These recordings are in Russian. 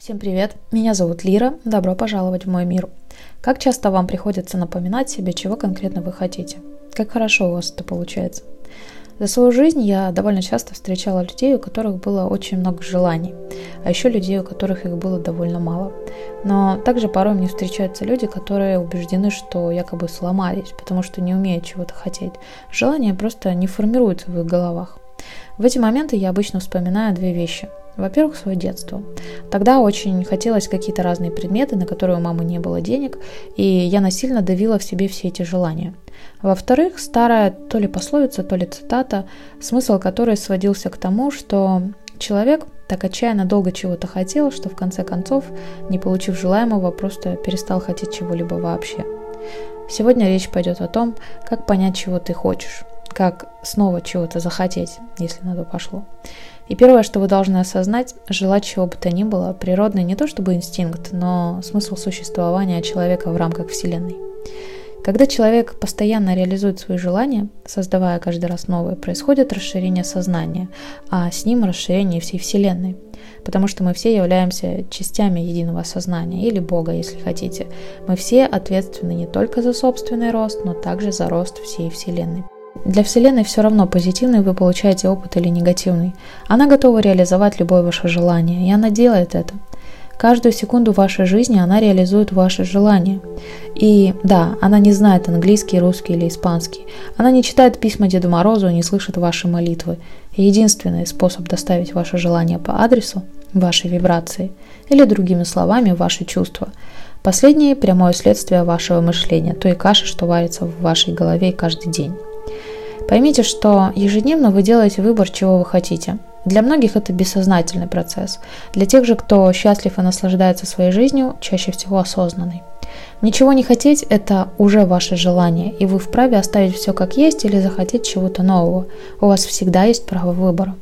Всем привет, меня зовут Лира, добро пожаловать в мой мир. Как часто вам приходится напоминать себе, чего конкретно вы хотите? Как хорошо у вас это получается? За свою жизнь я довольно часто встречала людей, у которых было очень много желаний, а еще людей, у которых их было довольно мало. Но также порой мне встречаются люди, которые убеждены, что якобы сломались, потому что не умеют чего-то хотеть. Желания просто не формируются в их головах. В эти моменты я обычно вспоминаю две вещи – во-первых, свое детство. Тогда очень хотелось какие-то разные предметы, на которые у мамы не было денег, и я насильно давила в себе все эти желания. Во-вторых, старая то ли пословица, то ли цитата, смысл которой сводился к тому, что человек так отчаянно долго чего-то хотел, что в конце концов, не получив желаемого, просто перестал хотеть чего-либо вообще. Сегодня речь пойдет о том, как понять, чего ты хочешь, как снова чего-то захотеть, если на то пошло. И первое, что вы должны осознать, желать чего бы то ни было, природный не то чтобы инстинкт, но смысл существования человека в рамках Вселенной. Когда человек постоянно реализует свои желания, создавая каждый раз новые, происходит расширение сознания, а с ним расширение всей Вселенной. Потому что мы все являемся частями единого сознания, или Бога, если хотите. Мы все ответственны не только за собственный рост, но также за рост всей Вселенной. Для Вселенной все равно, позитивный вы получаете опыт или негативный. Она готова реализовать любое ваше желание, и она делает это. Каждую секунду вашей жизни она реализует ваши желания. И да, она не знает английский, русский или испанский. Она не читает письма Деду Морозу и не слышит ваши молитвы. Единственный способ доставить ваше желание по адресу – ваши вибрации, или другими словами, ваши чувства. Последнее – прямое следствие вашего мышления, той каши, что варится в вашей голове каждый день. Поймите, что ежедневно вы делаете выбор, чего вы хотите. Для многих это бессознательный процесс. Для тех же, кто счастлив и наслаждается своей жизнью, чаще всего осознанный. Ничего не хотеть – это уже ваше желание, и вы вправе оставить все как есть или захотеть чего-то нового. У вас всегда есть право выбора.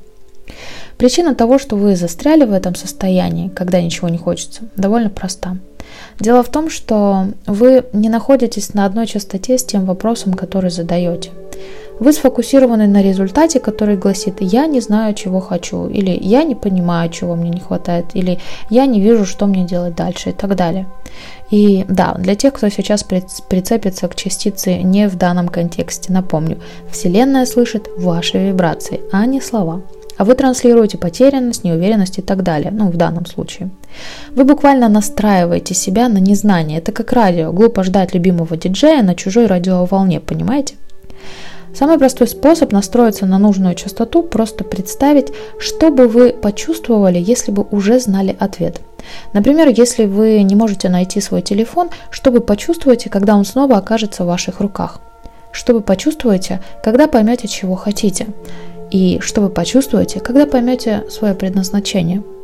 Причина того, что вы застряли в этом состоянии, когда ничего не хочется, довольно проста. Дело в том, что вы не находитесь на одной частоте с тем вопросом, который задаете. Вы сфокусированы на результате, который гласит «я не знаю, чего хочу», или «я не понимаю, чего мне не хватает», или «я не вижу, что мне делать дальше» и так далее. И да, для тех, кто сейчас прицепится к частице не в данном контексте, напомню, Вселенная слышит ваши вибрации, а не слова а вы транслируете потерянность, неуверенность и так далее, ну, в данном случае. Вы буквально настраиваете себя на незнание. Это как радио. Глупо ждать любимого диджея на чужой радиоволне, понимаете? Самый простой способ настроиться на нужную частоту – просто представить, что бы вы почувствовали, если бы уже знали ответ. Например, если вы не можете найти свой телефон, что вы почувствуете, когда он снова окажется в ваших руках? Что вы почувствуете, когда поймете, чего хотите? И что вы почувствуете, когда поймете свое предназначение –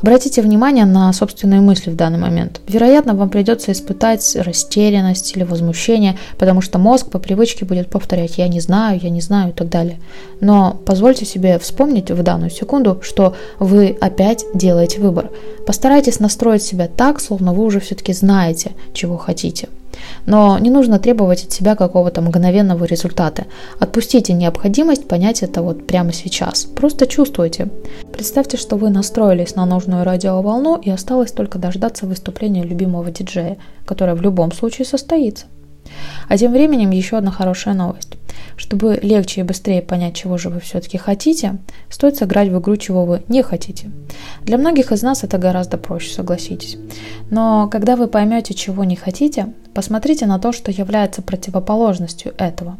Обратите внимание на собственные мысли в данный момент. Вероятно, вам придется испытать растерянность или возмущение, потому что мозг по привычке будет повторять «я не знаю», «я не знаю» и так далее. Но позвольте себе вспомнить в данную секунду, что вы опять делаете выбор. Постарайтесь настроить себя так, словно вы уже все-таки знаете, чего хотите. Но не нужно требовать от себя какого-то мгновенного результата. Отпустите необходимость понять это вот прямо сейчас. Просто чувствуйте. Представьте, что вы настроились на нужную радиоволну и осталось только дождаться выступления любимого диджея, которое в любом случае состоится. А тем временем еще одна хорошая новость. Чтобы легче и быстрее понять, чего же вы все-таки хотите, стоит сыграть в игру, чего вы не хотите. Для многих из нас это гораздо проще, согласитесь. Но когда вы поймете, чего не хотите, посмотрите на то, что является противоположностью этого.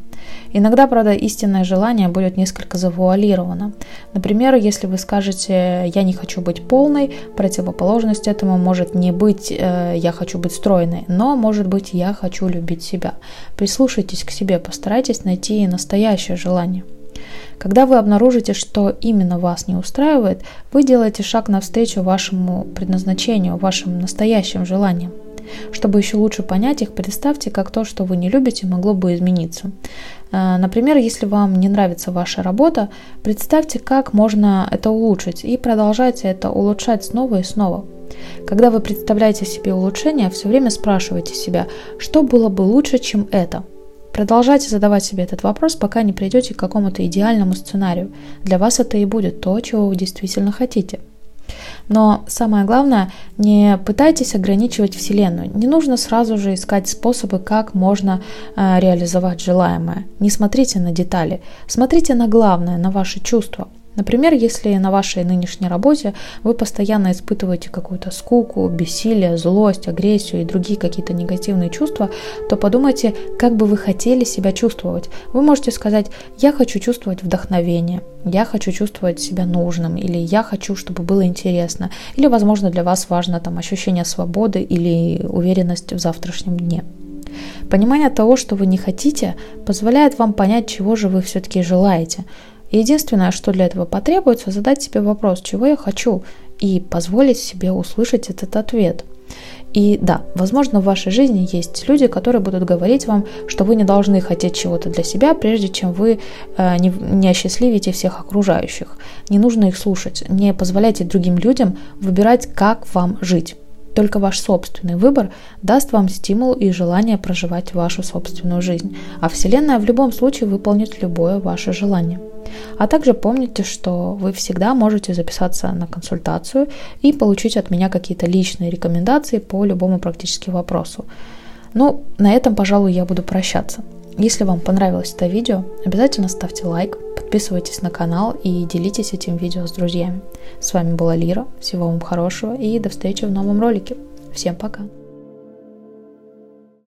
Иногда, правда, истинное желание будет несколько завуалировано. Например, если вы скажете «я не хочу быть полной», противоположность этому может не быть э, «я хочу быть стройной», но может быть «я хочу любить себя». Прислушайтесь к себе, постарайтесь найти настоящее желание. Когда вы обнаружите, что именно вас не устраивает, вы делаете шаг навстречу вашему предназначению, вашим настоящим желаниям. Чтобы еще лучше понять их, представьте, как то, что вы не любите, могло бы измениться. Э, например, если вам не нравится ваша работа, представьте, как можно это улучшить и продолжайте это улучшать снова и снова. Когда вы представляете себе улучшение, все время спрашивайте себя, что было бы лучше, чем это. Продолжайте задавать себе этот вопрос, пока не придете к какому-то идеальному сценарию. Для вас это и будет то, чего вы действительно хотите. Но самое главное, не пытайтесь ограничивать Вселенную. Не нужно сразу же искать способы, как можно э, реализовать желаемое. Не смотрите на детали, смотрите на главное, на ваши чувства. Например, если на вашей нынешней работе вы постоянно испытываете какую-то скуку, бессилие, злость, агрессию и другие какие-то негативные чувства, то подумайте, как бы вы хотели себя чувствовать. Вы можете сказать, я хочу чувствовать вдохновение, я хочу чувствовать себя нужным, или я хочу, чтобы было интересно, или, возможно, для вас важно там ощущение свободы или уверенность в завтрашнем дне. Понимание того, что вы не хотите, позволяет вам понять, чего же вы все-таки желаете – единственное, что для этого потребуется, задать себе вопрос, чего я хочу, и позволить себе услышать этот ответ. И да, возможно, в вашей жизни есть люди, которые будут говорить вам, что вы не должны хотеть чего-то для себя, прежде чем вы э, не, не осчастливите всех окружающих. Не нужно их слушать. Не позволяйте другим людям выбирать, как вам жить. Только ваш собственный выбор даст вам стимул и желание проживать вашу собственную жизнь, а Вселенная в любом случае выполнит любое ваше желание. А также помните, что вы всегда можете записаться на консультацию и получить от меня какие-то личные рекомендации по любому практически вопросу. Ну, на этом, пожалуй, я буду прощаться. Если вам понравилось это видео, обязательно ставьте лайк, подписывайтесь на канал и делитесь этим видео с друзьями. С вами была Лира, всего вам хорошего и до встречи в новом ролике. Всем пока!